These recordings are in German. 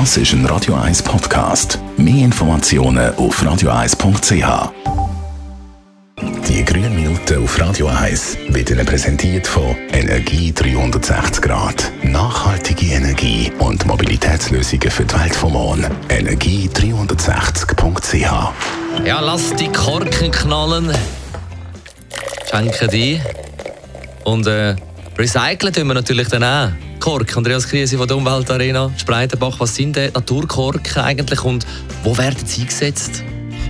Das ist ein Radio 1 Podcast. Mehr Informationen auf radio1.ch. Die grünen Minuten auf Radio 1 werden präsentiert von Energie 360 Grad. Nachhaltige Energie und Mobilitätslösungen für die Welt vom Morgen. Energie360.ch Ja, lass die Korken knallen. Schenken die. Und äh, recyceln tun wir natürlich dann auch. Kork, Andreas Krise von der Umweltarena, Spreitenbach, was sind denn Naturkorken eigentlich und wo werden sie eingesetzt?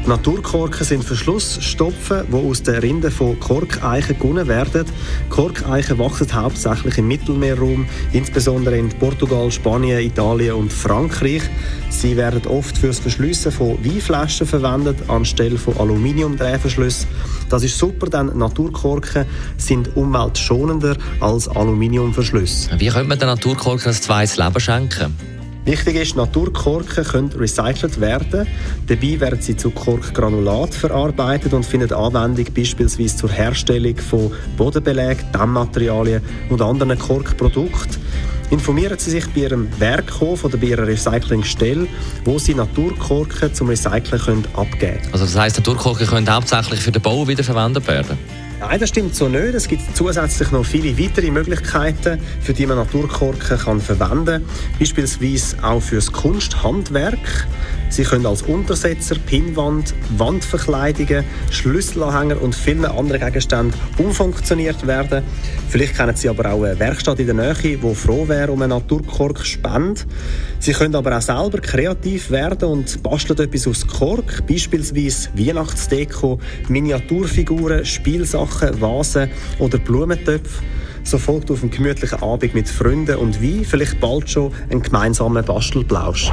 Naturkorken sind Verschlussstopfen, die aus den Rinden von Korkeichen gewonnen werden. Korkeichen wachsen hauptsächlich im Mittelmeerraum, insbesondere in Portugal, Spanien, Italien und Frankreich. Sie werden oft fürs Verschliessen von Weinflaschen verwendet, anstelle von Aluminiumdrehverschlüssen. Das ist super, denn Naturkorken sind umweltschonender als Aluminiumverschlüsse. Wie könnte man den Naturkorken ein zweites Leben schenken? Wichtig ist, Naturkorken können recycelt werden. Dabei werden sie zu Korkgranulat verarbeitet und finden Anwendung beispielsweise zur Herstellung von Bodenbelägen, Dämmmaterialien und anderen Korkprodukten. Informieren Sie sich bei Ihrem Werkhof oder bei Ihrer Recyclingstelle, wo Sie Naturkorken zum Recyceln können abgeben können. Also das heisst, Naturkorken können hauptsächlich für den Bau wiederverwendet werden? Nein, das stimmt so nicht. Es gibt zusätzlich noch viele weitere Möglichkeiten, für die man Naturkorken kann verwenden kann. Beispielsweise auch fürs Kunsthandwerk. Sie können als Untersetzer, Pinnwand, Wandverkleidungen, Schlüsselanhänger und viele andere Gegenstände umfunktioniert werden. Vielleicht kennen Sie aber auch eine Werkstatt in der Nähe, die froh wäre um einen Naturkork spende. Sie können aber auch selber kreativ werden und basteln etwas aus Kork, beispielsweise Weihnachtsdeko, Miniaturfiguren, Spielsachen, Vasen oder Blumentöpfe. So folgt auf einen gemütlichen Abend mit Freunden und Wein vielleicht bald schon ein gemeinsamer Bastelplausch.